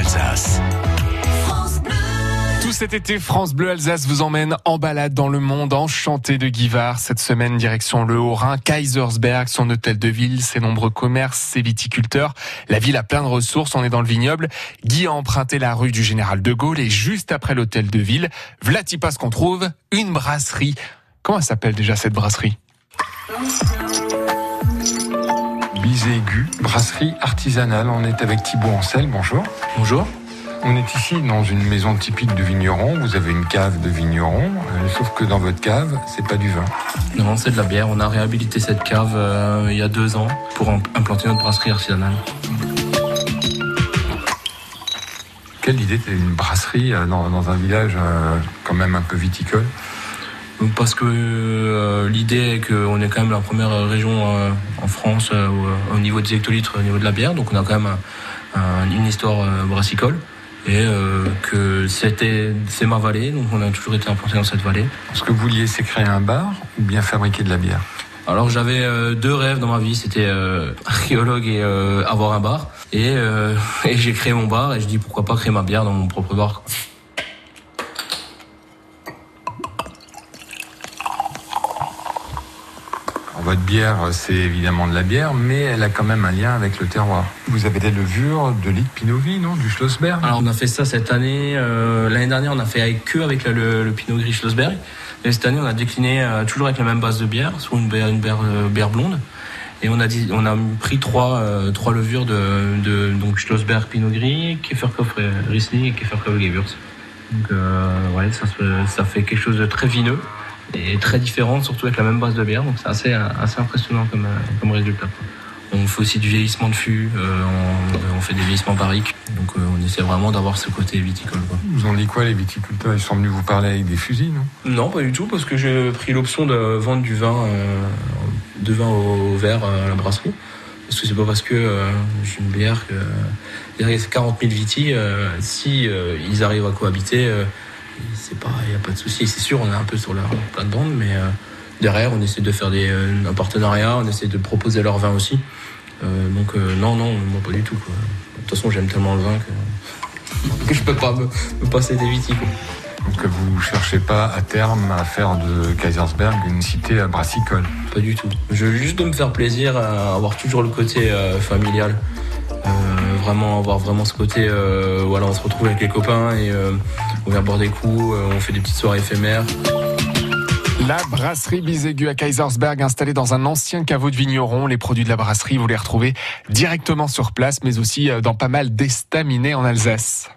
Alsace. Tout cet été, France Bleu Alsace vous emmène en balade dans le monde enchanté de Guivard. Cette semaine, direction le Haut-Rhin, Kaisersberg, son hôtel de ville, ses nombreux commerces, ses viticulteurs. La ville a plein de ressources, on est dans le vignoble. Guy a emprunté la rue du Général de Gaulle et juste après l'hôtel de ville, Vlatipas qu'on trouve, une brasserie. Comment elle s'appelle déjà cette brasserie? Bizégu, brasserie artisanale. On est avec Thibaut Ancel, bonjour. Bonjour. On est ici dans une maison typique de vigneron. Vous avez une cave de vigneron, euh, sauf que dans votre cave, c'est pas du vin. Non, c'est de la bière. On a réhabilité cette cave euh, il y a deux ans pour im- implanter notre brasserie artisanale. Quelle idée d'être une brasserie euh, dans, dans un village quand même un peu viticole? Donc, Parce que euh, l'idée est qu'on est quand même la première région euh, en France euh, au, au niveau des hectolitres, au niveau de la bière. Donc on a quand même un- un- une histoire euh, brassicole. Et euh, que c'était c'est ma vallée, donc on a toujours été implanté dans cette vallée. Ce que vous vouliez, c'est créer un bar ou bien fabriquer de la bière? Alors j'avais euh, deux rêves dans ma vie, c'était euh, archéologue et euh, avoir un bar. Et, euh, et j'ai créé mon bar et je dis pourquoi pas créer ma bière dans mon propre bar. Votre bière, c'est évidemment de la bière, mais elle a quand même un lien avec le terroir. Vous avez des levures de lit de Pinot Gris, non Du Schlossberg Alors on a fait ça cette année. euh, L'année dernière on a fait avec avec le, Pinot Gris Schlossberg. Et cette année on a décliné euh, toujours avec la même base de bière, sur une bière, euh, blonde. Et on a pris trois, levures de, Schlossberg Pinot Gris, Käferkopf Riesling et Käferkopf Gewürz. Donc ouais, ça, ça fait quelque chose de très vineux et très différent, surtout avec la même base de bière. Donc c'est assez, assez impressionnant comme, euh, comme résultat. On fait aussi du vieillissement de fût, euh, on, on fait des vieillissements barriques. Donc euh, on essaie vraiment d'avoir ce côté viticole. Quoi. Vous en dit quoi, les viticulteurs? Ils sont venus vous parler avec des fusils, non? Non, pas du tout, parce que j'ai pris l'option de vendre du vin, euh, de vin au verre à la brasserie. Parce que c'est pas parce que euh, j'ai une bière que il y a 40 000 vitis, euh, si euh, ils arrivent à cohabiter, euh, c'est pas, il y a pas de souci. C'est sûr, on est un peu sur la plate-bande, mais euh, derrière, on essaie de faire des, euh, un partenariat, on essaie de proposer leur vin aussi. Euh, donc euh, non, non, moi pas du tout. Quoi. De toute façon, j'aime tellement le vin que, que je peux pas me, me passer des. Quoi. Donc vous cherchez pas à terme à faire de Kaisersberg une cité brassicole? Pas du tout. Je veux juste de me faire plaisir, à avoir toujours le côté euh, familial. Vraiment avoir vraiment ce côté euh, voilà on se retrouve avec les copains et on vient boire des coups euh, on fait des petites soirées éphémères La brasserie Bizégu à Kaisersberg, installée dans un ancien caveau de vigneron. Les produits de la brasserie, vous les retrouvez directement sur place, mais aussi euh, dans pas mal d'estaminets en Alsace.